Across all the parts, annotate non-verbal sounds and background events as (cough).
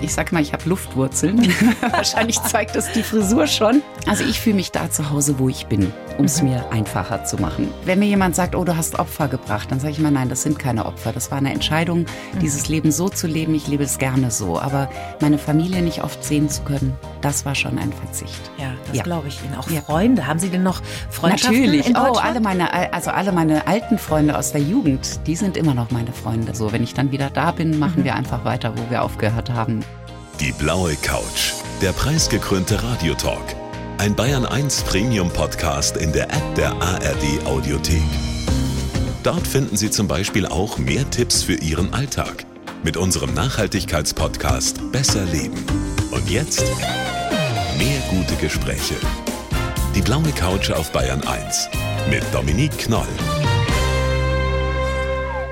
Ich sag mal, ich habe Luftwurzeln. (laughs) Wahrscheinlich zeigt das die Frisur schon. Also ich fühle mich da zu Hause, wo ich bin, um es mhm. mir einfacher zu machen. Wenn mir jemand sagt, oh, du hast Opfer gebracht, dann sage ich immer, nein, das sind keine Opfer. Das war eine Entscheidung, mhm. dieses Leben so zu leben. Ich lebe es gerne so. Aber meine Familie nicht oft sehen zu können, das war schon ein Verzicht. Ja, das ja. glaube ich Ihnen. Auch ja. Freunde, haben Sie denn noch Freundschaften Natürlich. oh, alle meine, also alle meine alten Freunde aus der Jugend, die sind immer noch meine Freunde. So, wenn ich dann wieder da bin, machen mhm. wir einfach weiter, wo wir aufgehört haben. Die blaue Couch, der preisgekrönte Radiotalk. Ein Bayern 1 Premium Podcast in der App der ARD Audiothek. Dort finden Sie zum Beispiel auch mehr Tipps für Ihren Alltag mit unserem Nachhaltigkeitspodcast Besser Leben. Und jetzt mehr gute Gespräche. Die blaue Couch auf Bayern 1 mit Dominique Knoll.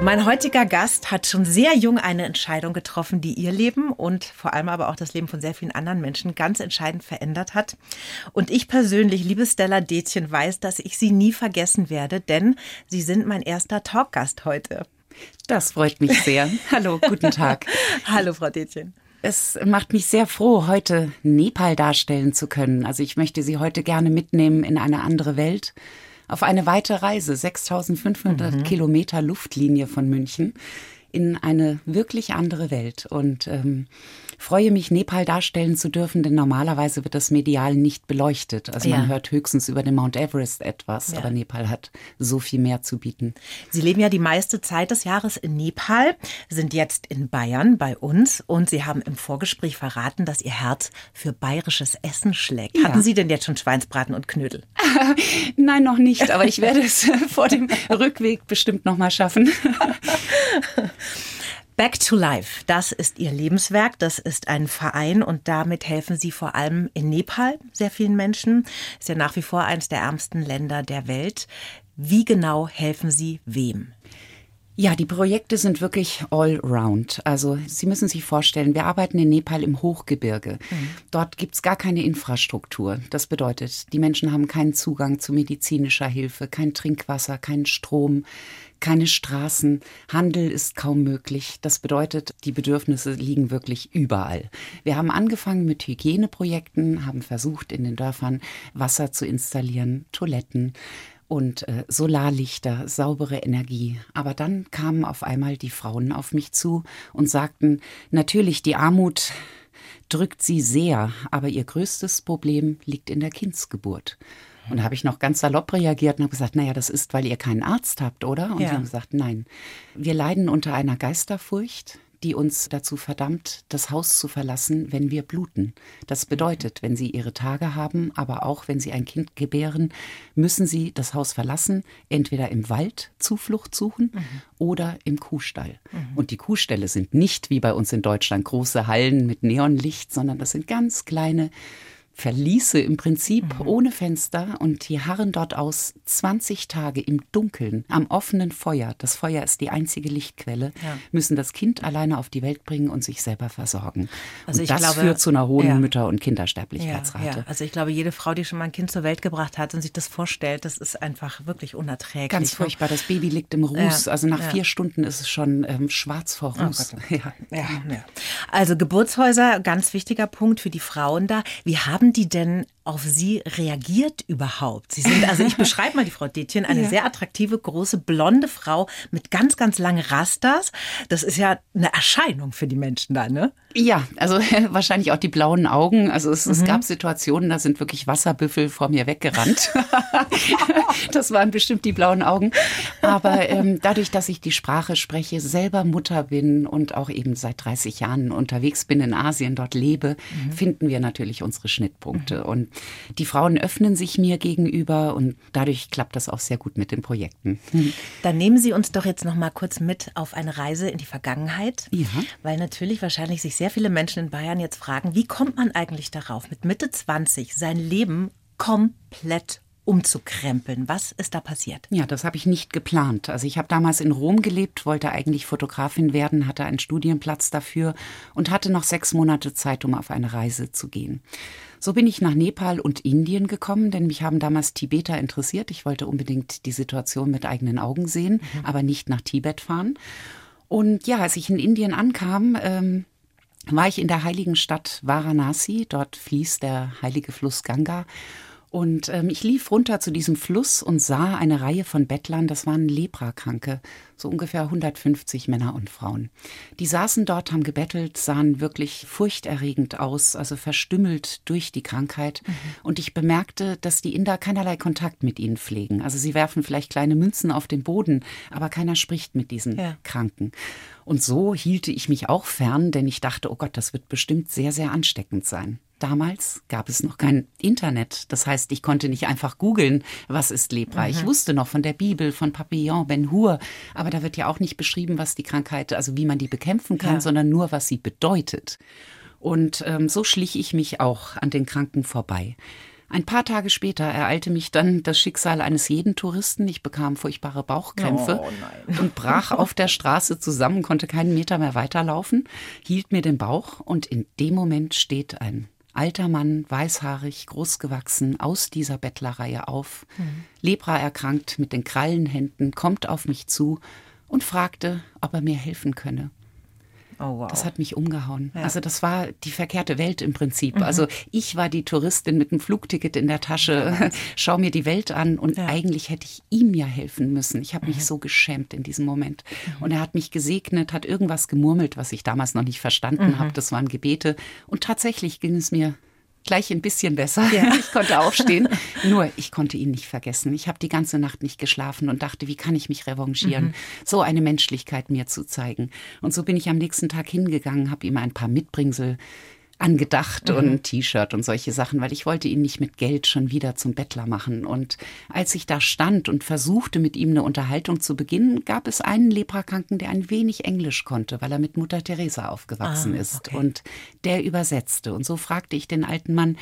Mein heutiger Gast hat schon sehr jung eine Entscheidung getroffen, die ihr Leben und vor allem aber auch das Leben von sehr vielen anderen Menschen ganz entscheidend verändert hat. Und ich persönlich, liebe Stella Detjen, weiß, dass ich sie nie vergessen werde, denn sie sind mein erster Talkgast heute. Das freut mich sehr. (laughs) Hallo, guten Tag. Hallo, Frau Detjen. Es macht mich sehr froh, heute Nepal darstellen zu können. Also ich möchte Sie heute gerne mitnehmen in eine andere Welt auf eine weite Reise, 6500 mhm. Kilometer Luftlinie von München, in eine wirklich andere Welt. Und ähm, freue mich, Nepal darstellen zu dürfen, denn normalerweise wird das medial nicht beleuchtet. Also man hört höchstens über den Mount Everest etwas, ja. aber Nepal hat so viel mehr zu bieten. Sie leben ja die meiste Zeit des Jahres in Nepal, sind jetzt in Bayern bei uns und Sie haben im Vorgespräch verraten, dass Ihr Herz für bayerisches Essen schlägt. Ja. Hatten Sie denn jetzt schon Schweinsbraten und Knödel? (laughs) Nein, noch nicht, aber ich werde es (laughs) vor dem Rückweg bestimmt noch mal schaffen. (laughs) Back to Life, das ist Ihr Lebenswerk, das ist ein Verein und damit helfen Sie vor allem in Nepal sehr vielen Menschen. Ist ja nach wie vor eines der ärmsten Länder der Welt. Wie genau helfen Sie wem? Ja, die Projekte sind wirklich all round. Also Sie müssen sich vorstellen, wir arbeiten in Nepal im Hochgebirge. Mhm. Dort gibt's gar keine Infrastruktur. Das bedeutet, die Menschen haben keinen Zugang zu medizinischer Hilfe, kein Trinkwasser, keinen Strom, keine Straßen. Handel ist kaum möglich. Das bedeutet, die Bedürfnisse liegen wirklich überall. Wir haben angefangen mit Hygieneprojekten, haben versucht, in den Dörfern Wasser zu installieren, Toiletten und äh, Solarlichter, saubere Energie. Aber dann kamen auf einmal die Frauen auf mich zu und sagten, natürlich, die Armut drückt sie sehr, aber ihr größtes Problem liegt in der Kindsgeburt. Und da habe ich noch ganz salopp reagiert und habe gesagt, naja, das ist, weil ihr keinen Arzt habt, oder? Und ja. sie haben gesagt, nein. Wir leiden unter einer Geisterfurcht die uns dazu verdammt, das Haus zu verlassen, wenn wir bluten. Das bedeutet, wenn Sie Ihre Tage haben, aber auch wenn Sie ein Kind gebären, müssen Sie das Haus verlassen, entweder im Wald Zuflucht suchen mhm. oder im Kuhstall. Mhm. Und die Kuhställe sind nicht wie bei uns in Deutschland große Hallen mit Neonlicht, sondern das sind ganz kleine Verließe im Prinzip mhm. ohne Fenster und die harren dort aus 20 Tage im Dunkeln am offenen Feuer. Das Feuer ist die einzige Lichtquelle, ja. müssen das Kind alleine auf die Welt bringen und sich selber versorgen. Also und das glaube, führt zu einer hohen ja. Mütter- und Kindersterblichkeitsrate. Ja, also ich glaube, jede Frau, die schon mal ein Kind zur Welt gebracht hat und sich das vorstellt, das ist einfach wirklich unerträglich. Ganz ne? furchtbar. Das Baby liegt im Ruß. Also nach vier Stunden ist es schon ähm, schwarz vor oh Ruß. Oh (laughs) ja. Also Geburtshäuser, ganz wichtiger Punkt für die Frauen da. Wir haben haben die denn auf Sie reagiert überhaupt? Sie sind, also ich (laughs) beschreibe mal die Frau Detjen, eine ja. sehr attraktive, große, blonde Frau mit ganz, ganz langen Rasters. Das ist ja eine Erscheinung für die Menschen da, ne? Ja, also (laughs) wahrscheinlich auch die blauen Augen. Also es, mhm. es gab Situationen, da sind wirklich Wasserbüffel vor mir weggerannt. (laughs) das waren bestimmt die blauen Augen. Aber ähm, dadurch, dass ich die Sprache spreche, selber Mutter bin und auch eben seit 30 Jahren unterwegs bin in Asien, dort lebe, mhm. finden wir natürlich unsere Schnittpunkte. Mhm. Und die Frauen öffnen sich mir gegenüber und dadurch klappt das auch sehr gut mit den Projekten. Dann nehmen Sie uns doch jetzt noch mal kurz mit auf eine Reise in die Vergangenheit, ja. weil natürlich wahrscheinlich sich sehr viele Menschen in Bayern jetzt fragen, wie kommt man eigentlich darauf, mit Mitte 20 sein Leben komplett umzukrempeln. Was ist da passiert? Ja, das habe ich nicht geplant. Also ich habe damals in Rom gelebt, wollte eigentlich Fotografin werden, hatte einen Studienplatz dafür und hatte noch sechs Monate Zeit, um auf eine Reise zu gehen. So bin ich nach Nepal und Indien gekommen, denn mich haben damals Tibeter interessiert. Ich wollte unbedingt die Situation mit eigenen Augen sehen, mhm. aber nicht nach Tibet fahren. Und ja, als ich in Indien ankam, ähm, war ich in der heiligen Stadt Varanasi. Dort fließt der heilige Fluss Ganga. Und ähm, ich lief runter zu diesem Fluss und sah eine Reihe von Bettlern, das waren Leprakranke, so ungefähr 150 Männer und Frauen. Die saßen dort, haben gebettelt, sahen wirklich furchterregend aus, also verstümmelt durch die Krankheit. Mhm. Und ich bemerkte, dass die Inder keinerlei Kontakt mit ihnen pflegen. Also sie werfen vielleicht kleine Münzen auf den Boden, aber keiner spricht mit diesen ja. Kranken. Und so hielte ich mich auch fern, denn ich dachte, oh Gott, das wird bestimmt sehr, sehr ansteckend sein. Damals gab es noch kein Internet. Das heißt, ich konnte nicht einfach googeln, was ist Lepra. Mhm. Ich wusste noch von der Bibel, von Papillon, Ben Hur. Aber da wird ja auch nicht beschrieben, was die Krankheit, also wie man die bekämpfen kann, ja. sondern nur, was sie bedeutet. Und ähm, so schlich ich mich auch an den Kranken vorbei. Ein paar Tage später ereilte mich dann das Schicksal eines jeden Touristen. Ich bekam furchtbare Bauchkrämpfe oh, und brach auf der Straße zusammen, konnte keinen Meter mehr weiterlaufen, hielt mir den Bauch und in dem Moment steht ein alter Mann, weißhaarig, großgewachsen, aus dieser Bettlerreihe auf, mhm. Lepra erkrankt, mit den Krallenhänden, kommt auf mich zu und fragte, ob er mir helfen könne. Oh, wow. Das hat mich umgehauen. Ja. Also das war die verkehrte Welt im Prinzip. Mhm. Also ich war die Touristin mit einem Flugticket in der Tasche, (laughs) schau mir die Welt an und ja. eigentlich hätte ich ihm ja helfen müssen. Ich habe mich mhm. so geschämt in diesem Moment. Mhm. Und er hat mich gesegnet, hat irgendwas gemurmelt, was ich damals noch nicht verstanden mhm. habe. Das waren Gebete. Und tatsächlich ging es mir gleich ein bisschen besser. Ja. (laughs) Ich konnte aufstehen. Nur ich konnte ihn nicht vergessen. Ich habe die ganze Nacht nicht geschlafen und dachte, wie kann ich mich revanchieren, mhm. so eine Menschlichkeit mir zu zeigen. Und so bin ich am nächsten Tag hingegangen, habe ihm ein paar Mitbringsel angedacht mhm. und ein T-Shirt und solche Sachen, weil ich wollte ihn nicht mit Geld schon wieder zum Bettler machen. Und als ich da stand und versuchte, mit ihm eine Unterhaltung zu beginnen, gab es einen Leprakranken, der ein wenig Englisch konnte, weil er mit Mutter Teresa aufgewachsen ah, ist. Okay. Und der übersetzte. Und so fragte ich den alten Mann,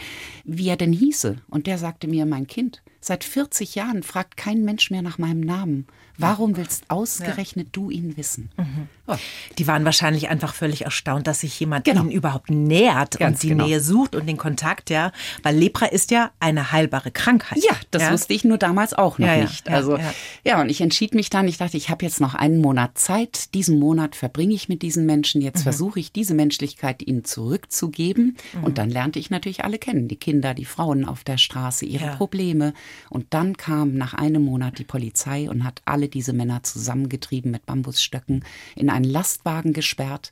wie er denn hieße. Und der sagte mir, mein Kind. Seit 40 Jahren fragt kein Mensch mehr nach meinem Namen. Warum willst ausgerechnet ja. du ihn wissen? Mhm. Oh. Die waren wahrscheinlich einfach völlig erstaunt, dass sich jemand genau. ihnen überhaupt nähert Ganz und die genau. Nähe sucht und den Kontakt, ja. Weil Lepra ist ja eine heilbare Krankheit. Ja, das ja? wusste ich nur damals auch noch ja, nicht. Also ja, und ich entschied mich dann, ich dachte, ich habe jetzt noch einen Monat Zeit. Diesen Monat verbringe ich mit diesen Menschen. Jetzt mhm. versuche ich diese Menschlichkeit ihnen zurückzugeben. Mhm. Und dann lernte ich natürlich alle kennen. Die Kinder, die Frauen auf der Straße, ihre Probleme. Und dann kam nach einem Monat die Polizei und hat alle diese Männer zusammengetrieben mit Bambusstöcken, in einen Lastwagen gesperrt.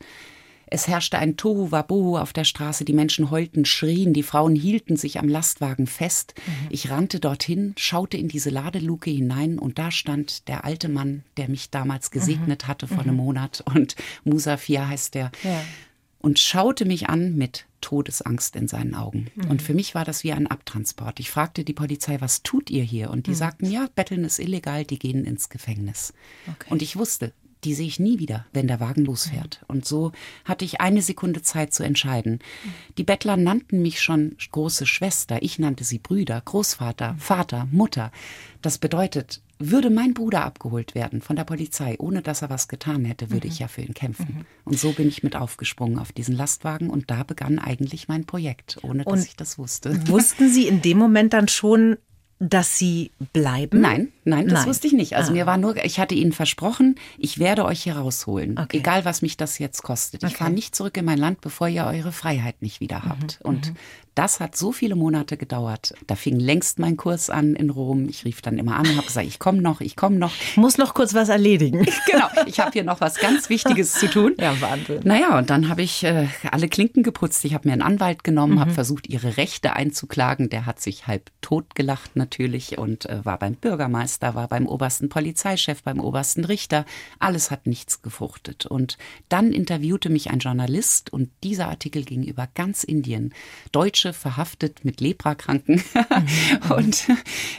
Es herrschte ein Tohu Wabohu auf der Straße, die Menschen heulten, schrien, die Frauen hielten sich am Lastwagen fest. Mhm. Ich rannte dorthin, schaute in diese Ladeluke hinein und da stand der alte Mann, der mich damals gesegnet mhm. hatte vor mhm. einem Monat und Musafir heißt der. Ja und schaute mich an mit Todesangst in seinen Augen. Mhm. Und für mich war das wie ein Abtransport. Ich fragte die Polizei, was tut ihr hier? Und die mhm. sagten, ja, Betteln ist illegal, die gehen ins Gefängnis. Okay. Und ich wusste, die sehe ich nie wieder, wenn der Wagen losfährt. Mhm. Und so hatte ich eine Sekunde Zeit zu entscheiden. Mhm. Die Bettler nannten mich schon große Schwester, ich nannte sie Brüder, Großvater, mhm. Vater, Mutter. Das bedeutet, würde mein Bruder abgeholt werden von der Polizei, ohne dass er was getan hätte, würde mhm. ich ja für ihn kämpfen. Mhm. Und so bin ich mit aufgesprungen auf diesen Lastwagen und da begann eigentlich mein Projekt, ohne dass und ich das wusste. Wussten Sie in dem Moment dann schon, dass Sie bleiben? Nein, nein, das nein. wusste ich nicht. Also ah. mir war nur, ich hatte Ihnen versprochen, ich werde euch hier rausholen, okay. egal was mich das jetzt kostet. Ich fahre nicht zurück in mein Land, bevor ihr eure Freiheit nicht wieder habt. Mhm. Und mhm. Das hat so viele Monate gedauert. Da fing längst mein Kurs an in Rom. Ich rief dann immer an, habe gesagt, ich komme noch, ich komme noch. Muss noch kurz was erledigen. (laughs) genau, ich habe hier noch was ganz Wichtiges zu tun. Ja, Wahnsinn. Naja, und dann habe ich äh, alle Klinken geputzt. Ich habe mir einen Anwalt genommen, mhm. habe versucht, ihre Rechte einzuklagen. Der hat sich halb tot gelacht natürlich und äh, war beim Bürgermeister, war beim obersten Polizeichef, beim obersten Richter. Alles hat nichts gefruchtet. Und dann interviewte mich ein Journalist und dieser Artikel ging über ganz Indien. Deutsche verhaftet mit Leprakranken. (laughs) (laughs) Und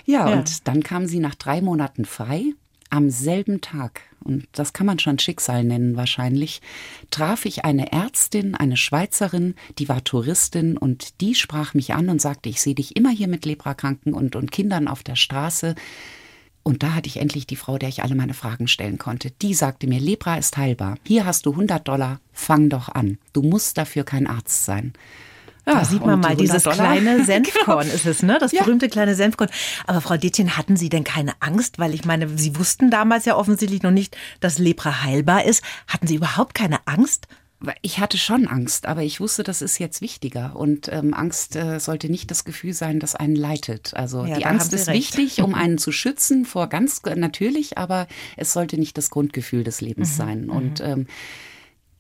ja, ja, und dann kam sie nach drei Monaten frei. Am selben Tag, und das kann man schon Schicksal nennen wahrscheinlich, traf ich eine Ärztin, eine Schweizerin, die war Touristin und die sprach mich an und sagte, ich sehe dich immer hier mit Leprakranken und, und Kindern auf der Straße. Und da hatte ich endlich die Frau, der ich alle meine Fragen stellen konnte. Die sagte mir, Lepra ist heilbar. Hier hast du 100 Dollar, fang doch an. Du musst dafür kein Arzt sein. Ja, da sieht man mal, dieses Dollar. kleine (laughs) Senfkorn genau. ist es, ne? Das ja. berühmte kleine Senfkorn. Aber Frau Detjen, hatten Sie denn keine Angst? Weil ich meine, Sie wussten damals ja offensichtlich noch nicht, dass Lepra heilbar ist. Hatten Sie überhaupt keine Angst? Ich hatte schon Angst, aber ich wusste, das ist jetzt wichtiger. Und ähm, Angst äh, sollte nicht das Gefühl sein, das einen leitet. Also ja, die Angst ist recht. wichtig, um (laughs) einen zu schützen vor ganz natürlich, aber es sollte nicht das Grundgefühl des Lebens mhm. sein. Und mhm. ähm,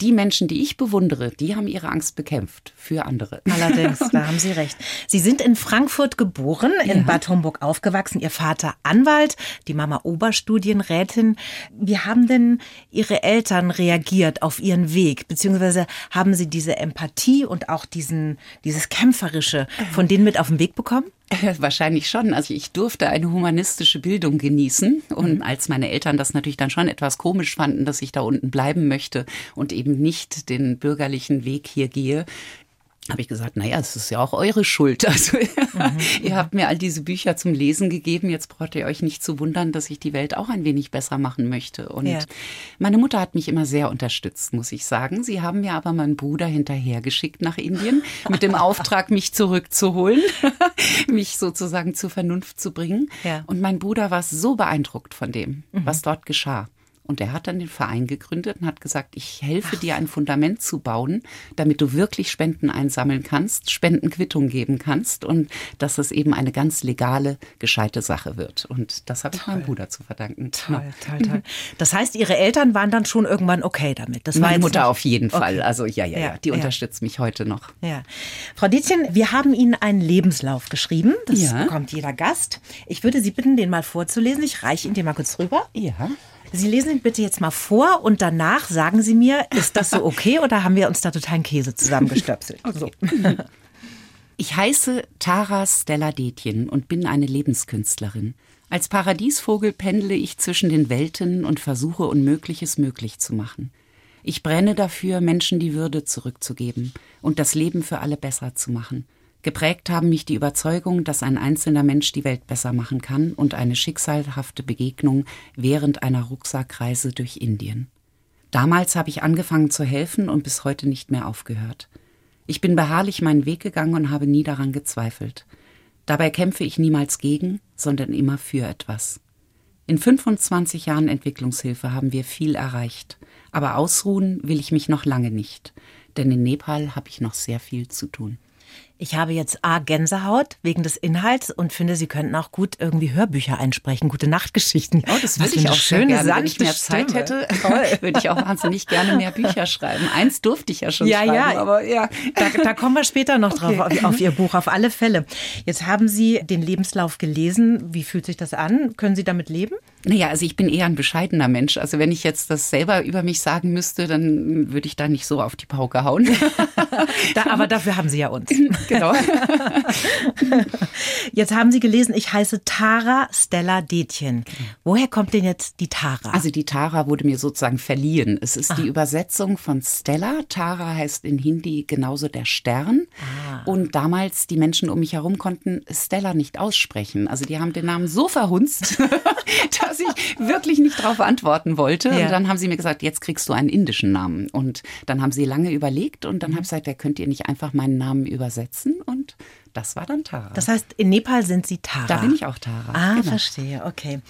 die Menschen, die ich bewundere, die haben ihre Angst bekämpft für andere. Allerdings, (laughs) da haben Sie recht. Sie sind in Frankfurt geboren, in ja. Bad Homburg aufgewachsen, Ihr Vater Anwalt, die Mama Oberstudienrätin. Wie haben denn Ihre Eltern reagiert auf Ihren Weg? Beziehungsweise haben Sie diese Empathie und auch diesen, dieses Kämpferische von denen mit auf den Weg bekommen? (laughs) Wahrscheinlich schon. Also ich durfte eine humanistische Bildung genießen. Und mhm. als meine Eltern das natürlich dann schon etwas komisch fanden, dass ich da unten bleiben möchte und eben nicht den bürgerlichen Weg hier gehe, habe ich gesagt, naja, es ist ja auch eure Schuld. (laughs) Also mhm. ihr habt mir all diese Bücher zum Lesen gegeben. Jetzt braucht ihr euch nicht zu wundern, dass ich die Welt auch ein wenig besser machen möchte. Und ja. meine Mutter hat mich immer sehr unterstützt, muss ich sagen. Sie haben mir aber meinen Bruder hinterhergeschickt nach Indien mit dem (laughs) Auftrag, mich zurückzuholen, (laughs) mich sozusagen zur Vernunft zu bringen. Ja. Und mein Bruder war so beeindruckt von dem, mhm. was dort geschah. Und er hat dann den Verein gegründet und hat gesagt, ich helfe Ach. dir ein Fundament zu bauen, damit du wirklich Spenden einsammeln kannst, Spendenquittung geben kannst und dass es eben eine ganz legale, gescheite Sache wird. Und das habe ich meinem Bruder zu verdanken. Toll, ja. toll, toll. Das heißt, Ihre Eltern waren dann schon irgendwann okay damit? Das Meine Mutter nicht... auf jeden Fall. Okay. Also ja, ja, ja, die ja. unterstützt mich heute noch. Ja. Frau Dietzchen, wir haben Ihnen einen Lebenslauf geschrieben. Das ja. bekommt jeder Gast. Ich würde Sie bitten, den mal vorzulesen. Ich reiche ihn dir mal kurz rüber. Ja. Sie lesen ihn bitte jetzt mal vor und danach sagen Sie mir, ist das so okay oder haben wir uns da totalen Käse zusammengestöpselt? (laughs) Okay. So. (laughs) Ich heiße Tara Stella Detjen und bin eine Lebenskünstlerin. Als Paradiesvogel pendle ich zwischen den Welten und versuche Unmögliches möglich zu machen. Ich brenne dafür, Menschen die Würde zurückzugeben und das Leben für alle besser zu machen. Geprägt haben mich die Überzeugung, dass ein einzelner Mensch die Welt besser machen kann und eine schicksalhafte Begegnung während einer Rucksackreise durch Indien. Damals habe ich angefangen zu helfen und bis heute nicht mehr aufgehört. Ich bin beharrlich meinen Weg gegangen und habe nie daran gezweifelt. Dabei kämpfe ich niemals gegen, sondern immer für etwas. In 25 Jahren Entwicklungshilfe haben wir viel erreicht, aber ausruhen will ich mich noch lange nicht, denn in Nepal habe ich noch sehr viel zu tun. Ich habe jetzt A, Gänsehaut wegen des Inhalts und finde, Sie könnten auch gut irgendwie Hörbücher einsprechen, gute Nachtgeschichten. Oh, das würde ich auch schön gerne. Wenn ich mehr Zeit Stimme. hätte, (laughs) würde ich auch wahnsinnig gerne mehr Bücher schreiben. Eins durfte ich ja schon ja, schreiben, ja. aber ja. Da, da, kommen wir später noch drauf, okay. auf, auf Ihr Buch, auf alle Fälle. Jetzt haben Sie den Lebenslauf gelesen. Wie fühlt sich das an? Können Sie damit leben? Naja, also ich bin eher ein bescheidener Mensch. Also wenn ich jetzt das selber über mich sagen müsste, dann würde ich da nicht so auf die Pauke hauen. (laughs) da, aber dafür haben Sie ja uns. (laughs) Genau. (laughs) Jetzt haben Sie gelesen, ich heiße Tara Stella Detjen. Woher kommt denn jetzt die Tara? Also die Tara wurde mir sozusagen verliehen. Es ist ah. die Übersetzung von Stella. Tara heißt in Hindi genauso der Stern. Ah. Und damals die Menschen um mich herum konnten Stella nicht aussprechen. Also die haben den Namen so verhunzt, (laughs) dass ich wirklich nicht darauf antworten wollte. Ja. Und dann haben sie mir gesagt, jetzt kriegst du einen indischen Namen. Und dann haben sie lange überlegt und dann mhm. habe ich gesagt, ja, könnt ihr nicht einfach meinen Namen übersetzen? Und das war dann Tara. Das heißt, in Nepal sind Sie Tara. Da bin ich auch Tara. Ah, genau. verstehe, okay.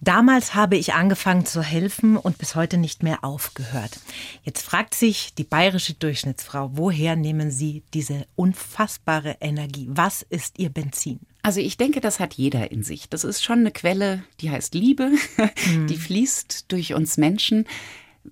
Damals habe ich angefangen zu helfen und bis heute nicht mehr aufgehört. Jetzt fragt sich die bayerische Durchschnittsfrau, woher nehmen Sie diese unfassbare Energie? Was ist Ihr Benzin? Also ich denke, das hat jeder in sich. Das ist schon eine Quelle, die heißt Liebe, (laughs) mhm. die fließt durch uns Menschen.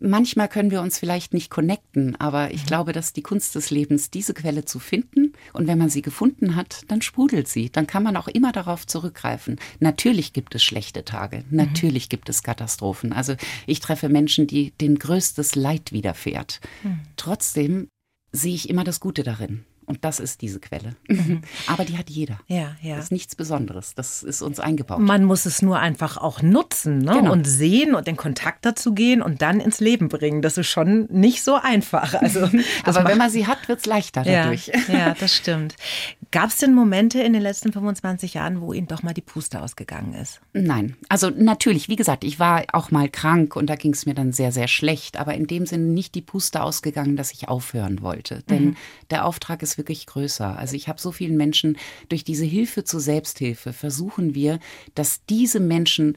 Manchmal können wir uns vielleicht nicht connecten, aber ich mhm. glaube, dass die Kunst des Lebens, diese Quelle zu finden und wenn man sie gefunden hat, dann sprudelt sie. Dann kann man auch immer darauf zurückgreifen. Natürlich gibt es schlechte Tage, mhm. natürlich mhm. gibt es Katastrophen. Also ich treffe Menschen, die den größtes Leid widerfährt. Mhm. Trotzdem sehe ich immer das Gute darin. Und das ist diese Quelle. Mhm. Aber die hat jeder. Ja, ja. Das ist nichts Besonderes. Das ist uns eingebaut. Man muss es nur einfach auch nutzen ne? genau. und sehen und in Kontakt dazu gehen und dann ins Leben bringen. Das ist schon nicht so einfach. Also, (laughs) Aber wenn man sie hat, wird es leichter dadurch. Ja, ja das stimmt. Gab es denn Momente in den letzten 25 Jahren, wo Ihnen doch mal die Puste ausgegangen ist? Nein. Also natürlich, wie gesagt, ich war auch mal krank und da ging es mir dann sehr, sehr schlecht. Aber in dem Sinne nicht die Puste ausgegangen, dass ich aufhören wollte. Denn mhm. der Auftrag ist wirklich größer. Also ich habe so vielen Menschen durch diese Hilfe zur Selbsthilfe versuchen wir, dass diese Menschen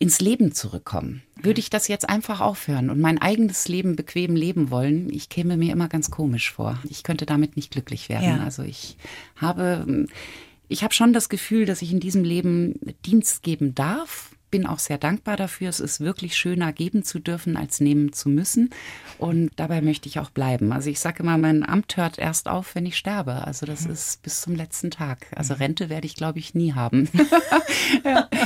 ins Leben zurückkommen. Würde ich das jetzt einfach aufhören und mein eigenes Leben bequem leben wollen, ich käme mir immer ganz komisch vor. Ich könnte damit nicht glücklich werden. Ja. Also ich habe, ich habe schon das Gefühl, dass ich in diesem Leben Dienst geben darf bin auch sehr dankbar dafür. Es ist wirklich schöner, geben zu dürfen, als nehmen zu müssen. Und dabei möchte ich auch bleiben. Also ich sage immer, mein Amt hört erst auf, wenn ich sterbe. Also das mhm. ist bis zum letzten Tag. Also. Rente werde ich, glaube ich, nie haben. (laughs) ja. (laughs)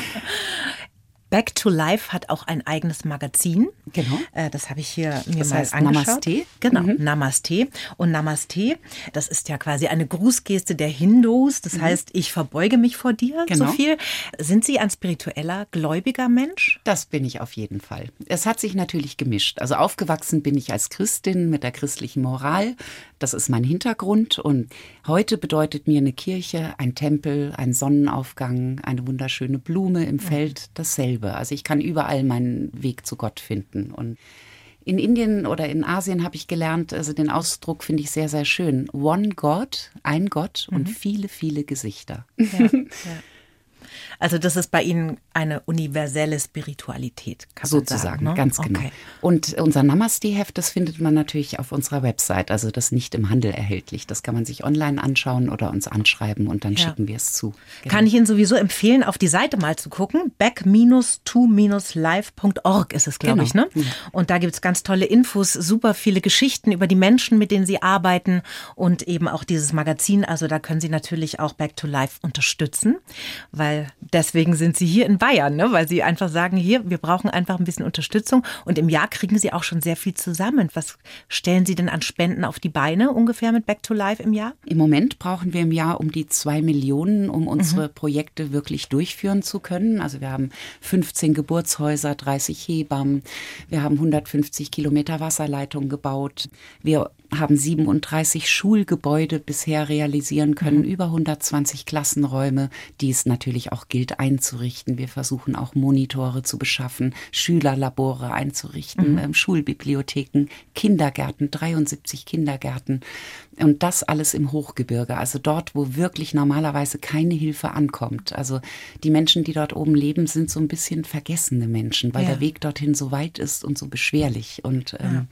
Back to Life hat auch ein eigenes Magazin. Genau. Äh, das habe ich hier mir das mal heißt angeschaut. Namaste. Genau, mhm. Namaste. Und Namaste, das ist ja quasi eine Grußgeste der Hindus. Das mhm. heißt, ich verbeuge mich vor dir genau. so viel. Sind Sie ein spiritueller, gläubiger Mensch? Das bin ich auf jeden Fall. Es hat sich natürlich gemischt. Also aufgewachsen bin ich als Christin mit der christlichen Moral. Das ist mein Hintergrund. Und heute bedeutet mir eine Kirche, ein Tempel, ein Sonnenaufgang, eine wunderschöne Blume im Feld dasselbe. Also ich kann überall meinen Weg zu Gott finden. Und in Indien oder in Asien habe ich gelernt, also den Ausdruck finde ich sehr, sehr schön. One God, ein Gott und mhm. viele, viele Gesichter. Ja, ja. Also das ist bei Ihnen eine universelle Spiritualität, kann sozusagen, sagen, ne? ganz genau. Okay. Und unser Namaste-Heft, das findet man natürlich auf unserer Website, also das nicht im Handel erhältlich. Das kann man sich online anschauen oder uns anschreiben und dann ja. schicken wir es zu. Genau. Kann ich Ihnen sowieso empfehlen, auf die Seite mal zu gucken. back-to-live.org ist es, glaube genau. ich. Ne? Ja. Und da gibt es ganz tolle Infos, super viele Geschichten über die Menschen, mit denen Sie arbeiten und eben auch dieses Magazin. Also da können Sie natürlich auch Back to Life unterstützen, weil deswegen sind Sie hier in Bayern, ne? weil Sie einfach sagen, hier, wir brauchen einfach ein bisschen Unterstützung. Und im Jahr kriegen Sie auch schon sehr viel zusammen. Was stellen Sie denn an Spenden auf die Beine ungefähr mit Back to Life im Jahr? Im Moment brauchen wir im Jahr um die zwei Millionen, um unsere mhm. Projekte wirklich durchführen zu können. Also wir haben 15 Geburtshäuser, 30 Hebammen, wir haben 150 Kilometer Wasserleitung gebaut. Wir haben 37 Schulgebäude bisher realisieren können, mhm. über 120 Klassenräume, die es natürlich auch gilt einzurichten. Wir versuchen auch Monitore zu beschaffen, Schülerlabore einzurichten, mhm. ähm, Schulbibliotheken, Kindergärten, 73 Kindergärten. Und das alles im Hochgebirge, also dort, wo wirklich normalerweise keine Hilfe ankommt. Also die Menschen, die dort oben leben, sind so ein bisschen vergessene Menschen, weil ja. der Weg dorthin so weit ist und so beschwerlich. Und ähm, ja.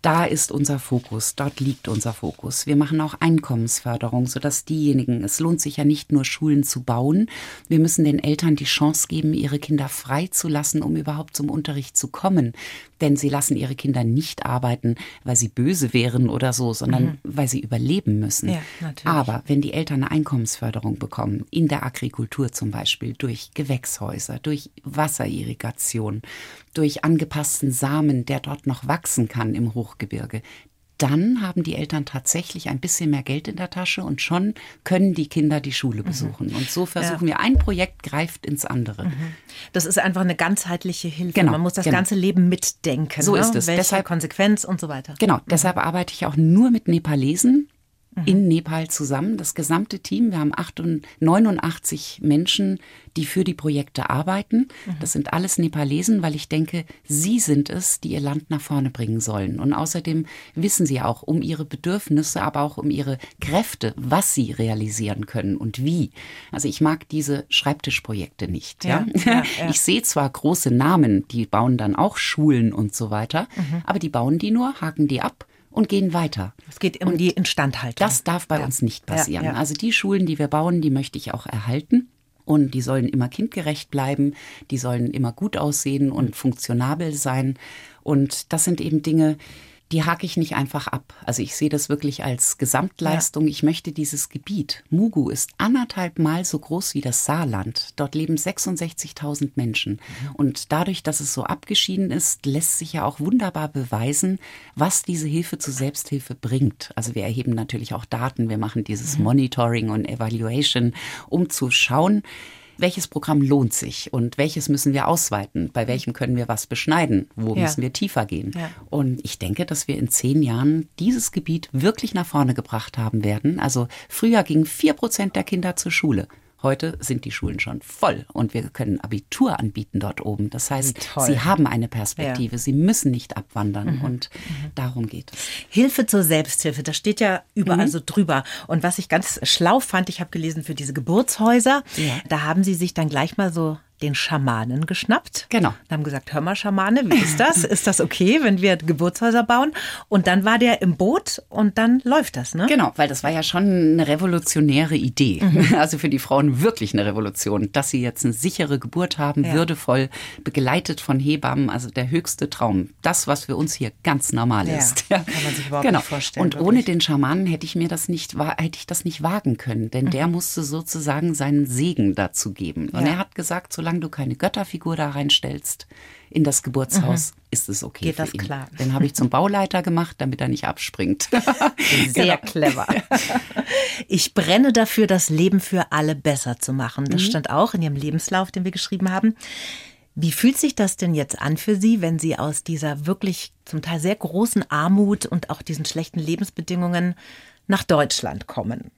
Da ist unser Fokus, dort liegt unser Fokus. Wir machen auch Einkommensförderung, sodass diejenigen, es lohnt sich ja nicht nur Schulen zu bauen, wir müssen den Eltern die Chance geben, ihre Kinder frei zu lassen, um überhaupt zum Unterricht zu kommen. Denn sie lassen ihre Kinder nicht arbeiten, weil sie böse wären oder so, sondern mhm. weil sie überleben müssen. Ja, Aber wenn die Eltern eine Einkommensförderung bekommen, in der Agrikultur zum Beispiel, durch Gewächshäuser, durch Wasserirrigation, durch angepassten Samen, der dort noch wachsen kann im Hochgebirge, dann haben die Eltern tatsächlich ein bisschen mehr Geld in der Tasche und schon können die Kinder die Schule mhm. besuchen. Mhm. Und so versuchen ja. wir, ein Projekt greift ins andere. Mhm. Das ist einfach eine ganzheitliche Hilfe. Genau, Man muss das genau. ganze Leben mitdenken. So ne? ist es. Welche deshalb, Konsequenz und so weiter. Genau, mhm. deshalb arbeite ich auch nur mit Nepalesen in mhm. Nepal zusammen, das gesamte Team. Wir haben 89 Menschen, die für die Projekte arbeiten. Mhm. Das sind alles Nepalesen, weil ich denke, sie sind es, die ihr Land nach vorne bringen sollen. Und außerdem wissen sie auch um ihre Bedürfnisse, aber auch um ihre Kräfte, was sie realisieren können und wie. Also ich mag diese Schreibtischprojekte nicht. Ja, ja? (laughs) ja ich sehe zwar große Namen, die bauen dann auch Schulen und so weiter, mhm. aber die bauen die nur, haken die ab und gehen weiter. Es geht um und die Instandhaltung. Das darf bei ja. uns nicht passieren. Ja, ja. Also die Schulen, die wir bauen, die möchte ich auch erhalten. Und die sollen immer kindgerecht bleiben, die sollen immer gut aussehen und funktionabel sein. Und das sind eben Dinge, die hake ich nicht einfach ab. Also ich sehe das wirklich als Gesamtleistung. Ja. Ich möchte dieses Gebiet. Mugu ist anderthalb Mal so groß wie das Saarland. Dort leben 66.000 Menschen. Mhm. Und dadurch, dass es so abgeschieden ist, lässt sich ja auch wunderbar beweisen, was diese Hilfe zur Selbsthilfe bringt. Also wir erheben natürlich auch Daten. Wir machen dieses mhm. Monitoring und Evaluation, um zu schauen, welches Programm lohnt sich und welches müssen wir ausweiten, bei welchem können wir was beschneiden, wo ja. müssen wir tiefer gehen. Ja. Und ich denke, dass wir in zehn Jahren dieses Gebiet wirklich nach vorne gebracht haben werden. Also früher gingen vier Prozent der Kinder zur Schule. Heute sind die Schulen schon voll und wir können Abitur anbieten dort oben. Das heißt, sie haben eine Perspektive. Ja. Sie müssen nicht abwandern mhm. und mhm. darum geht es. Hilfe zur Selbsthilfe, das steht ja überall mhm. so drüber. Und was ich ganz schlau fand, ich habe gelesen für diese Geburtshäuser, ja. da haben sie sich dann gleich mal so den Schamanen geschnappt. Genau. Und haben gesagt, hör mal, Schamane, wie ist das? (laughs) ist das okay, wenn wir Geburtshäuser bauen? Und dann war der im Boot und dann läuft das, ne? Genau, weil das war ja schon eine revolutionäre Idee. Mhm. (laughs) Also für die Frauen wirklich eine Revolution, dass sie jetzt eine sichere Geburt haben, ja. würdevoll, begleitet von Hebammen, also der höchste Traum. Das, was für uns hier ganz normal ja, ist. Kann man sich überhaupt genau. nicht vorstellen. Und ohne den Schamanen hätte ich mir das nicht, hätte ich das nicht wagen können, denn mhm. der musste sozusagen seinen Segen dazu geben. Und ja. er hat gesagt, solange du keine Götterfigur da reinstellst in das Geburtshaus, mhm. ist es okay. Geht das ihn. klar. Den habe ich zum Bauleiter gemacht, damit er nicht abspringt. (laughs) Sehr genau. clever. (laughs) Ich brenne dafür, das Leben für alle besser zu machen. Das mhm. stand auch in Ihrem Lebenslauf, den wir geschrieben haben. Wie fühlt sich das denn jetzt an für Sie, wenn Sie aus dieser wirklich zum Teil sehr großen Armut und auch diesen schlechten Lebensbedingungen nach Deutschland kommen?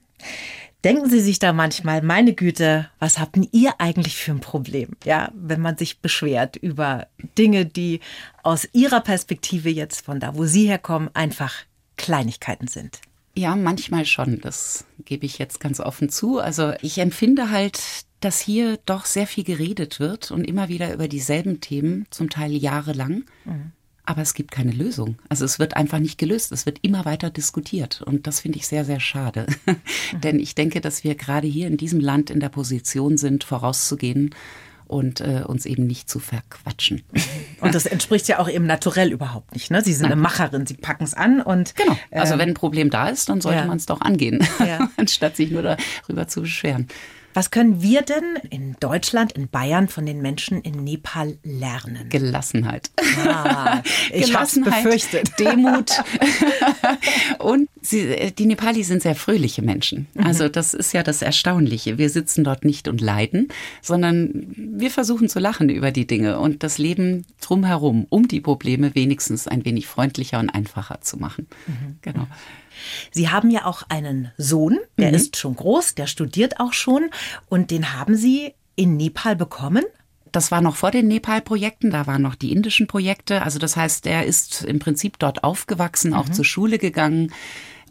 Denken Sie sich da manchmal, meine Güte, was habt ihr eigentlich für ein Problem? Ja, wenn man sich beschwert über Dinge, die aus Ihrer Perspektive jetzt von da, wo Sie herkommen, einfach Kleinigkeiten sind. Ja, manchmal schon. Das gebe ich jetzt ganz offen zu. Also ich empfinde halt, dass hier doch sehr viel geredet wird und immer wieder über dieselben Themen, zum Teil jahrelang. Mhm. Aber es gibt keine Lösung. Also es wird einfach nicht gelöst. Es wird immer weiter diskutiert. Und das finde ich sehr, sehr schade. (laughs) Denn ich denke, dass wir gerade hier in diesem Land in der Position sind, vorauszugehen und äh, uns eben nicht zu verquatschen. (laughs) Und das entspricht ja auch eben naturell überhaupt nicht. Ne? Sie sind Nein. eine Macherin, Sie packen es an und. Genau. Also ähm, wenn ein Problem da ist, dann sollte ja. man es doch angehen, ja. (laughs) anstatt sich nur darüber zu beschweren. Was können wir denn in Deutschland, in Bayern von den Menschen in Nepal lernen? Gelassenheit. Ah, ich Gelassenheit, befürchtet. Demut. (laughs) Und sie, die Nepalis sind sehr fröhliche Menschen. Mhm. Also das ist ja das Erstaunliche. Wir sitzen dort nicht und leiden, sondern wir versuchen zu lachen über die Dinge und das Leben drumherum, um die Probleme wenigstens ein wenig freundlicher und einfacher zu machen. Mhm. Genau. Sie haben ja auch einen Sohn, der mhm. ist schon groß, der studiert auch schon und den haben Sie in Nepal bekommen? Das war noch vor den Nepal-Projekten, da waren noch die indischen Projekte. Also das heißt, er ist im Prinzip dort aufgewachsen, auch mhm. zur Schule gegangen.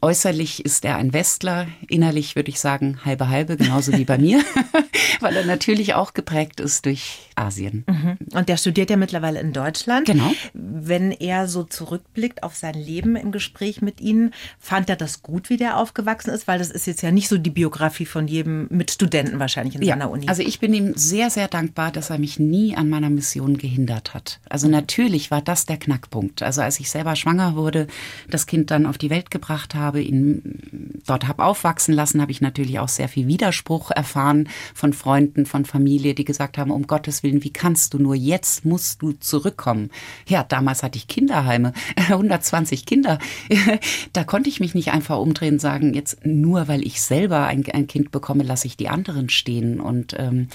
Äußerlich ist er ein Westler, innerlich würde ich sagen halbe halbe, genauso wie bei mir, (laughs) weil er natürlich auch geprägt ist durch Asien. Mhm. Und der studiert ja mittlerweile in Deutschland. Genau. Wenn er so zurückblickt auf sein Leben im Gespräch mit Ihnen, fand er das gut, wie der aufgewachsen ist? Weil das ist jetzt ja nicht so die Biografie von jedem mit Studenten wahrscheinlich in ja. seiner Uni. Also ich bin ihm sehr, sehr dankbar, dass er mich nie an meiner Mission gehindert hat. Also natürlich war das der Knackpunkt. Also als ich selber schwanger wurde, das Kind dann auf die Welt gebracht habe, habe, ihn dort habe aufwachsen lassen, habe ich natürlich auch sehr viel Widerspruch erfahren von Freunden, von Familie, die gesagt haben, um Gottes Willen, wie kannst du nur, jetzt musst du zurückkommen. Ja, damals hatte ich Kinderheime, (laughs) 120 Kinder. (laughs) da konnte ich mich nicht einfach umdrehen und sagen, jetzt nur weil ich selber ein, ein Kind bekomme, lasse ich die anderen stehen. Und ähm,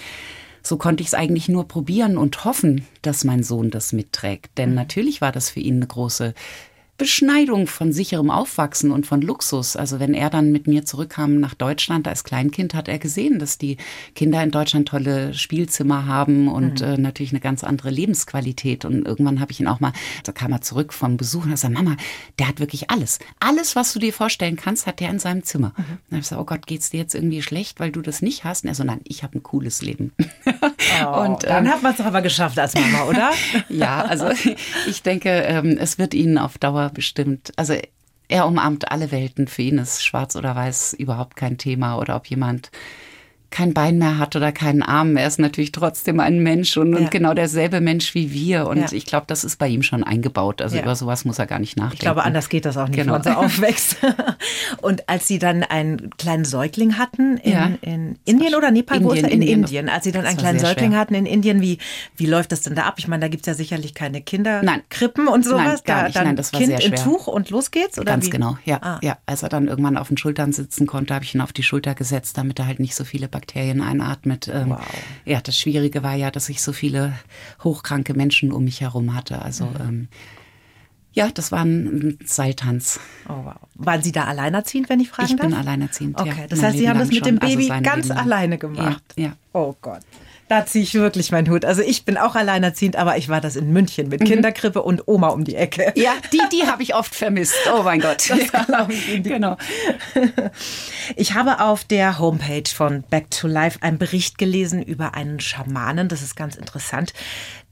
so konnte ich es eigentlich nur probieren und hoffen, dass mein Sohn das mitträgt. Denn mhm. natürlich war das für ihn eine große Beschneidung von sicherem Aufwachsen und von Luxus. Also wenn er dann mit mir zurückkam nach Deutschland als Kleinkind, hat er gesehen, dass die Kinder in Deutschland tolle Spielzimmer haben und mhm. äh, natürlich eine ganz andere Lebensqualität. Und irgendwann habe ich ihn auch mal, da kam er zurück vom Besuch und er sagte, Mama, der hat wirklich alles. Alles, was du dir vorstellen kannst, hat der in seinem Zimmer. Mhm. Und dann habe ich gesagt, oh Gott, geht's dir jetzt irgendwie schlecht, weil du das nicht hast? Und er so, nein, ich habe ein cooles Leben. Oh, (laughs) und, dann ähm, hat man es doch aber geschafft als Mama, oder? (laughs) ja, also (laughs) ich denke, ähm, es wird Ihnen auf Dauer bestimmt, also er umarmt alle Welten. Für ihn ist schwarz oder weiß überhaupt kein Thema oder ob jemand kein Bein mehr hat oder keinen Arm. Er ist natürlich trotzdem ein Mensch und, ja. und genau derselbe Mensch wie wir. Und ja. ich glaube, das ist bei ihm schon eingebaut. Also über sowas muss er gar nicht nachdenken. Ich glaube, anders geht das auch nicht, genau. wenn man so (laughs) aufwächst. und als Sie dann einen kleinen Säugling hatten in, in Indien oder Nepal? Indien, in Indien. Indien. Als Sie dann einen kleinen Säugling schwer. hatten in Indien, wie, wie läuft das denn da ab? Ich meine, da gibt es ja sicherlich keine Kinderkrippen und sowas. Nein, gar nicht. Da, Nein, das war kind sehr schwer. in Tuch und los geht's? Oder Ganz wie? genau, ja, ah. ja. Als er dann irgendwann auf den Schultern sitzen konnte, habe ich ihn auf die Schulter gesetzt, damit er halt nicht so viele Bakterien einatmet mit. Ähm, wow. Ja, das Schwierige war ja, dass ich so viele hochkranke Menschen um mich herum hatte. Also mhm. ähm, ja, das war ein Seiltanz. Oh wow. Waren Sie da alleinerziehend, wenn ich fragen ich darf? Ich bin alleinerziehend, okay. ja. Das heißt, Sie haben das mit dem Baby also ganz Leben alleine gemacht. Ja, ja. Oh Gott. Da ziehe ich wirklich meinen Hut. Also ich bin auch alleinerziehend, aber ich war das in München mit mhm. Kinderkrippe und Oma um die Ecke. Ja, die, die habe ich oft vermisst. Oh mein Gott. (laughs) Das ja, ich genau. Ich habe auf der Homepage von Back to Life einen Bericht gelesen über einen Schamanen. Das ist ganz interessant.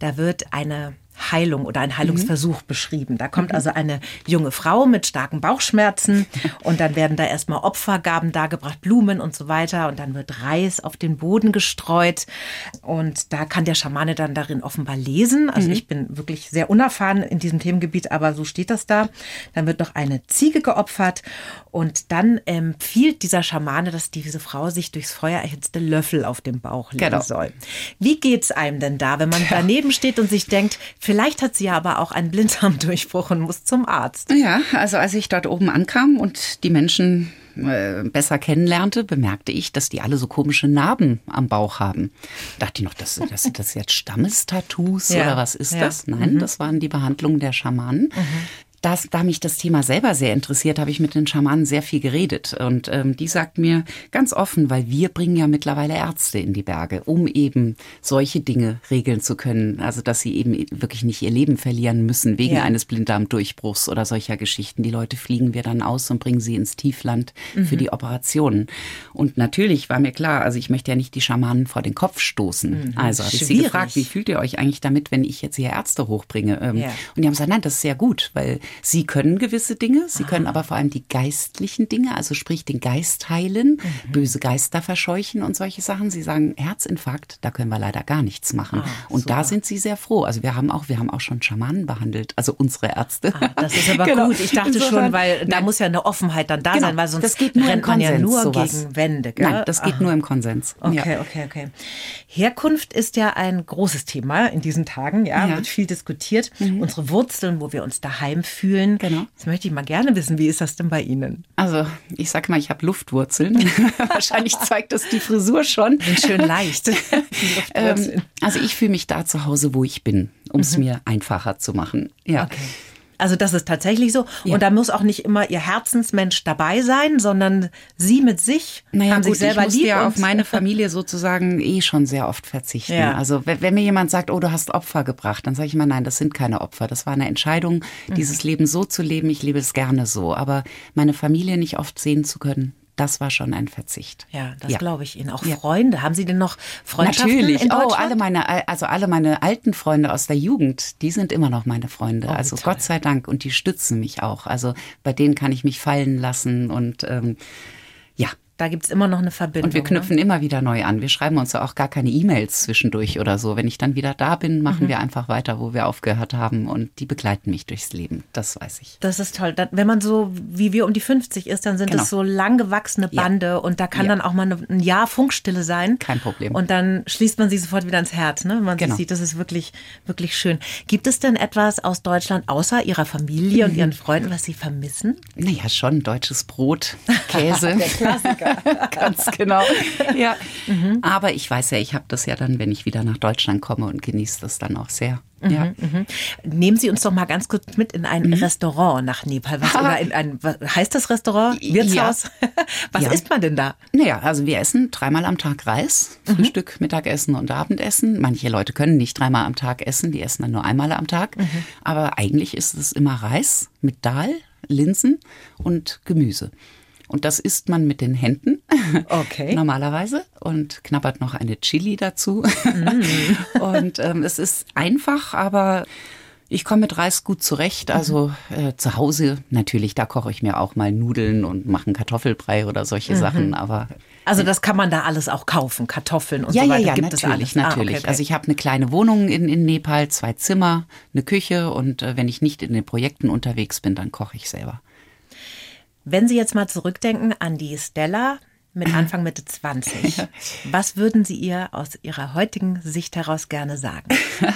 Da wird eine Heilung oder ein Heilungsversuch mhm. beschrieben. Da kommt mhm. also eine junge Frau mit starken Bauchschmerzen (laughs) und dann werden da erstmal Opfergaben dargebracht, Blumen und so weiter und dann wird Reis auf den Boden gestreut und da kann der Schamane dann darin offenbar lesen. Also mhm. ich bin wirklich sehr unerfahren in diesem Themengebiet, aber so steht das da. Dann wird noch eine Ziege geopfert und dann empfiehlt dieser Schamane, dass diese Frau sich durchs Feuer erhitzte Löffel auf dem Bauch legen genau. soll. Wie geht's einem denn da, wenn man daneben steht und sich denkt, Vielleicht hat sie ja aber auch einen Blinddarmdurchbruch und muss zum Arzt. Ja, also als ich dort oben ankam und die Menschen äh, besser kennenlernte, bemerkte ich, dass die alle so komische Narben am Bauch haben. Dachte ich noch, das, das sind das jetzt Stammestattoos ja. oder was ist ja. das? Nein, mhm. das waren die Behandlungen der Schamanen. Mhm das, da mich das Thema selber sehr interessiert, habe ich mit den Schamanen sehr viel geredet. Und ähm, die sagt mir ganz offen, weil wir bringen ja mittlerweile Ärzte in die Berge, um eben solche Dinge regeln zu können. Also dass sie eben wirklich nicht ihr Leben verlieren müssen wegen ja. eines Blinddarmdurchbruchs oder solcher Geschichten. Die Leute fliegen wir dann aus und bringen sie ins Tiefland mhm. für die Operationen. Und natürlich war mir klar, also ich möchte ja nicht die Schamanen vor den Kopf stoßen. Mhm. Also habe ich sie gefragt, wie fühlt ihr euch eigentlich damit, wenn ich jetzt hier Ärzte hochbringe? Ähm, ja. Und die haben gesagt, nein, das ist sehr gut, weil Sie können gewisse Dinge, sie können aber vor allem die geistlichen Dinge, also sprich den Geist heilen, mhm. böse Geister verscheuchen und solche Sachen. Sie sagen Herzinfarkt, da können wir leider gar nichts machen. Ah, und super. da sind sie sehr froh. Also wir haben auch, wir haben auch schon Schamanen behandelt, also unsere Ärzte. Ah, das ist aber (laughs) genau. gut. Ich dachte Insofern, schon, weil da muss ja eine Offenheit dann da genau. sein, weil sonst das geht nur rennt man ja nur sowas. gegen Wände. Gell? Nein, das geht Aha. nur im Konsens. Okay, ja. okay, okay. Herkunft ist ja ein großes Thema in diesen Tagen, ja, ja. wird viel diskutiert. Mhm. Unsere Wurzeln, wo wir uns daheim fühlen. Genau. Jetzt möchte ich mal gerne wissen, wie ist das denn bei Ihnen? Also, ich sag mal, ich habe Luftwurzeln. (laughs) Wahrscheinlich zeigt das die Frisur schon. Bin schön leicht. (laughs) ähm, also, ich fühle mich da zu Hause, wo ich bin, um es mhm. mir einfacher zu machen. Ja. Okay. Also das ist tatsächlich so. Ja. Und da muss auch nicht immer ihr Herzensmensch dabei sein, sondern sie mit sich naja, haben gut, sich selber ich lieb. ja auf meine Familie sozusagen eh schon sehr oft verzichten. Ja. Also wenn, wenn, mir jemand sagt, oh, du hast Opfer gebracht, dann sage ich immer, nein, das sind keine Opfer. Das war eine Entscheidung, mhm. dieses Leben so zu leben. Ich lebe es gerne so. Aber meine Familie nicht oft sehen zu können, das war schon ein Verzicht. Ja, das ja. glaube ich Ihnen. Auch Freunde, haben Sie denn noch Freundschaften Natürlich. In oh, alle meine, also alle meine alten Freunde aus der Jugend, die sind immer noch meine Freunde. Oh, also toll. Gott sei Dank und die stützen mich auch. Also bei denen kann ich mich fallen lassen und ähm, ja, da gibt es immer noch eine Verbindung. Und wir knüpfen ne? immer wieder neu an. Wir schreiben uns ja auch gar keine E-Mails zwischendurch oder so. Wenn ich dann wieder da bin, machen mhm. wir einfach weiter, wo wir aufgehört haben. Und die begleiten mich durchs Leben. Das weiß ich. Das ist toll. Wenn man so wie wir um die 50 ist, dann sind genau. es so lang gewachsene Bande. Ja. Und da kann ja. dann auch mal ein Jahr Funkstille sein. Kein Problem. Und dann schließt man sich sofort wieder ins Herz. Ne? Wenn man genau. sieht, das ist wirklich, wirklich schön. Gibt es denn etwas aus Deutschland außer Ihrer Familie und Ihren (laughs) Freunden, was Sie vermissen? Naja, schon deutsches Brot, (laughs) Käse. Der Klassiker. (laughs) Ganz genau. Ja. Mhm. Aber ich weiß ja, ich habe das ja dann, wenn ich wieder nach Deutschland komme und genieße das dann auch sehr. Mhm, ja. Mhm. Nehmen Sie uns doch mal ganz kurz mit in ein mhm. Restaurant nach Nepal. Was, oder in ein, heißt das Restaurant? Wirtshaus? Ja. (laughs) Was ja. isst man denn da? Naja, also wir essen dreimal am Tag Reis. Mhm. Frühstück, Mittagessen und Abendessen. Manche Leute können nicht dreimal am Tag essen, die essen dann nur einmal am Tag. Mhm. Aber eigentlich ist es immer Reis mit Dahl, Linsen und Gemüse. Und das isst man mit den Händen. (laughs) Okay. Normalerweise. Und knabbert noch eine Chili dazu. Mm. (laughs) und ähm, es ist einfach, aber ich komme mit Reis gut zurecht. Also äh, zu Hause natürlich, da koche ich mir auch mal Nudeln und mache einen Kartoffelbrei oder solche mhm. Sachen. Aber also das kann man da alles auch kaufen, Kartoffeln und ja, so weiter. Ja, ja, Gibt natürlich, natürlich. Ah, okay, okay. Also ich habe eine kleine Wohnung in, in Nepal, zwei Zimmer, eine Küche und äh, wenn ich nicht in den Projekten unterwegs bin, dann koche ich selber. Wenn Sie jetzt mal zurückdenken an die Stella mit (clears throat) Anfang Mitte 20, was würden Sie ihr aus Ihrer heutigen Sicht heraus gerne sagen? (laughs)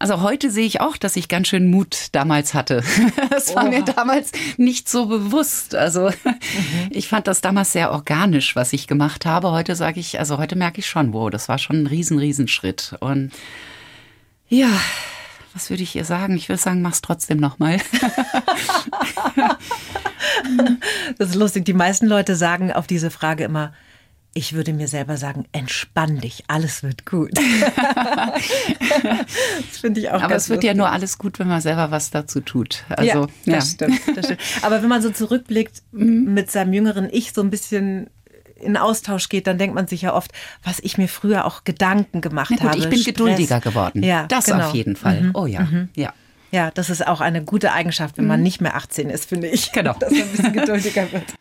Also heute sehe ich auch, dass ich ganz schön Mut damals hatte. (laughs) Das war oh. mir damals nicht so bewusst. Also mhm. ich fand das damals sehr organisch, was ich gemacht habe. Heute sage ich, also heute merke ich schon, wow, das war schon ein riesen, riesen Schritt. Und ja, was würde ich ihr sagen? Ich würde sagen, mach's trotzdem nochmal. (laughs) (laughs) das ist lustig. Die meisten Leute sagen auf diese Frage immer, Ich würde mir selber sagen, entspann dich, alles wird gut. (laughs) das finde ich auch Aber es wird lustig. ja nur alles gut, wenn man selber was dazu tut. Also, ja, das, ja. Stimmt, das stimmt. Aber wenn man so zurückblickt, (laughs) mhm. mit seinem jüngeren Ich so ein bisschen in Austausch geht, dann denkt man sich ja oft, was ich mir früher auch Gedanken gemacht gut, habe. Ich bin Stress. geduldiger geworden. Ja, das genau. auf jeden Fall. Mhm. Oh ja, mhm. ja. Ja, das ist auch eine gute Eigenschaft, wenn man mhm. nicht mehr 18 ist, finde ich. Genau. (laughs) Dass man ein bisschen geduldiger wird. (laughs)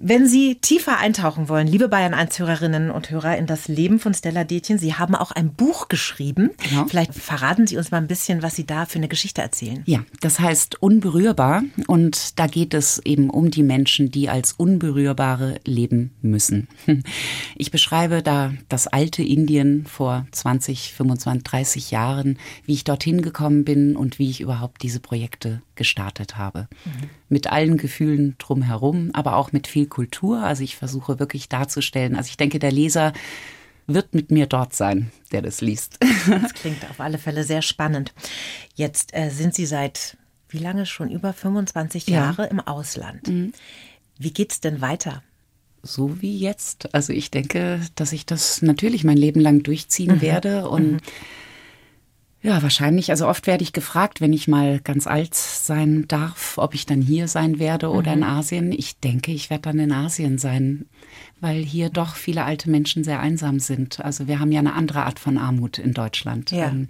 Wenn Sie tiefer eintauchen wollen, liebe Bayern 1 Hörerinnen und Hörer, in das Leben von Stella Detjen, Sie haben auch ein Buch geschrieben. Genau. Vielleicht verraten Sie uns mal ein bisschen, was Sie da für eine Geschichte erzählen. Ja, das heißt Unberührbar und da geht es eben um die Menschen, die als Unberührbare leben müssen. (laughs) Ich beschreibe da das alte Indien vor 20, 25, 30 Jahren, wie ich dorthin gekommen bin und wie ich überhaupt diese Projekte gestartet habe. Mhm. Mit allen Gefühlen drumherum, aber auch mit viel Kultur. Also ich versuche wirklich darzustellen. Also ich denke, der Leser wird mit mir dort sein, der das liest. Das klingt auf alle Fälle sehr spannend. Jetzt äh, sind Sie seit wie lange schon über 25 Jahre ja. im Ausland. Mhm. Wie geht's denn weiter? So wie jetzt. Also ich denke, dass ich das natürlich mein Leben lang durchziehen mhm. werde und mhm ja, wahrscheinlich. Also oft werde ich gefragt, wenn ich mal ganz alt sein darf, ob ich dann hier sein werde oder mhm. in Asien. Ich denke, ich werde dann in Asien sein, weil hier doch viele alte Menschen sehr einsam sind. Also wir haben ja eine andere Art von Armut in Deutschland. Ja. Ähm,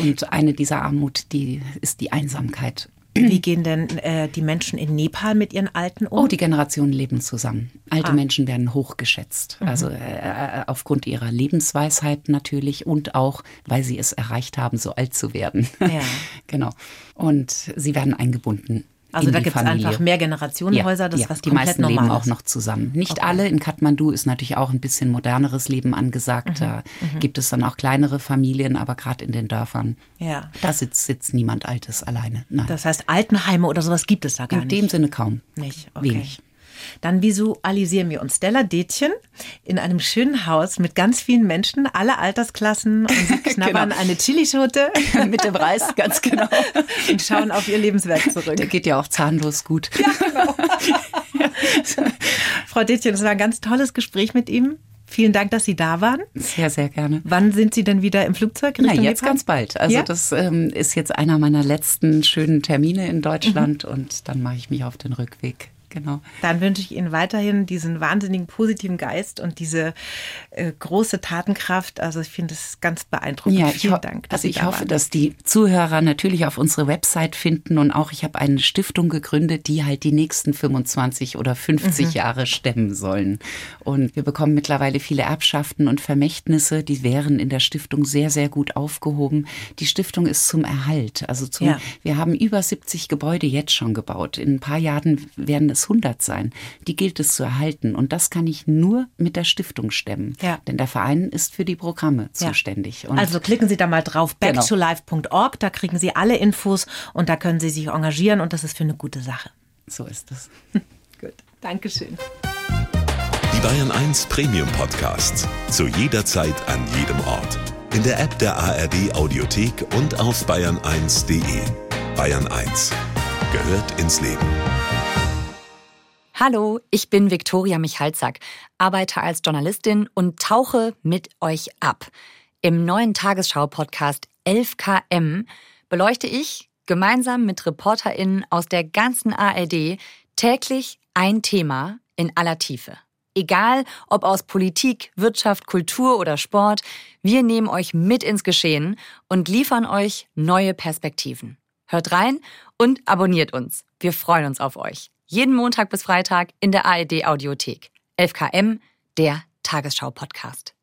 und eine dieser Armut, die ist die Einsamkeit. Wie gehen denn äh, die Menschen in Nepal mit ihren Alten um? Oh, die Generationen leben zusammen. Alte ah. Menschen werden hochgeschätzt. Mhm. Also äh, äh, aufgrund ihrer Lebensweisheit natürlich und auch, weil sie es erreicht haben, so alt zu werden. Ja. (laughs) genau. Und sie werden eingebunden also da gibt es einfach mehr Generationenhäuser, das ja, was die meisten leben auch noch zusammen. Nicht okay. alle. In Kathmandu ist natürlich auch ein bisschen moderneres Leben angesagt. Mhm. Da mhm. gibt es dann auch kleinere Familien, aber gerade in den Dörfern, ja. da sitzt, sitzt niemand Altes alleine. Nein. Das heißt, Altenheime oder sowas gibt es da gar in nicht? In dem Sinne kaum. Nicht. Okay. Wenig. Dann visualisieren wir uns Stella Detchen in einem schönen Haus mit ganz vielen Menschen, alle Altersklassen und sie (laughs) knabbern genau. eine Chilischote (laughs) mit dem Reis, ganz genau. (laughs) und schauen auf ihr Lebenswerk zurück. Der geht ja auch zahnlos gut. Ja, genau. Frau Detchen, es war ein ganz tolles Gespräch mit ihm. Vielen Dank, dass Sie da waren. Sehr, sehr gerne. Wann sind Sie denn wieder im Flugzeug? Richtung Na, jetzt Nepal? ganz bald. Also ja? das ähm, ist jetzt einer meiner letzten schönen Termine in Deutschland mhm. und dann mache ich mich auf den Rückweg genau. Dann wünsche ich Ihnen weiterhin diesen wahnsinnigen positiven Geist und diese äh, große Tatenkraft. Also ich finde es ganz beeindruckend. Ja, Vielen Dank. also ich hoffe, waren. dass die Zuhörer natürlich auf unsere Website finden und auch ich habe eine Stiftung gegründet, die halt die nächsten 25 oder 50 mhm. Jahre stemmen sollen. Und wir bekommen mittlerweile viele Erbschaften und Vermächtnisse, die wären in der Stiftung sehr, sehr gut aufgehoben. Die Stiftung ist zum Erhalt. Also zum, ja. wir haben über 70 Gebäude jetzt schon gebaut. In ein paar Jahren werden es 100 sein. Die gilt es zu erhalten. Und das kann ich nur mit der Stiftung stemmen. Ja. Denn der Verein ist für die Programme zuständig. Ja. also klicken Sie da mal drauf, genau. backtolife.org. Da kriegen Sie alle Infos und da können Sie sich engagieren. Und das ist für eine gute Sache. So ist es. (laughs) Gut. Dankeschön. Die Bayern 1 Premium Podcasts. Zu jeder Zeit, an jedem Ort. In der App der ARD Audiothek und auf bayern1.de. Bayern 1 gehört ins Leben. Hallo, ich bin Viktoria Michalzack, arbeite als Journalistin und tauche mit euch ab. Im neuen Tagesschau-Podcast 11KM beleuchte ich gemeinsam mit ReporterInnen aus der ganzen ARD täglich ein Thema in aller Tiefe. Egal ob aus Politik, Wirtschaft, Kultur oder Sport, wir nehmen euch mit ins Geschehen und liefern euch neue Perspektiven. Hört rein und abonniert uns. Wir freuen uns auf euch. Jeden Montag bis Freitag in der ARD Audiothek. 11KM, der Tagesschau-Podcast.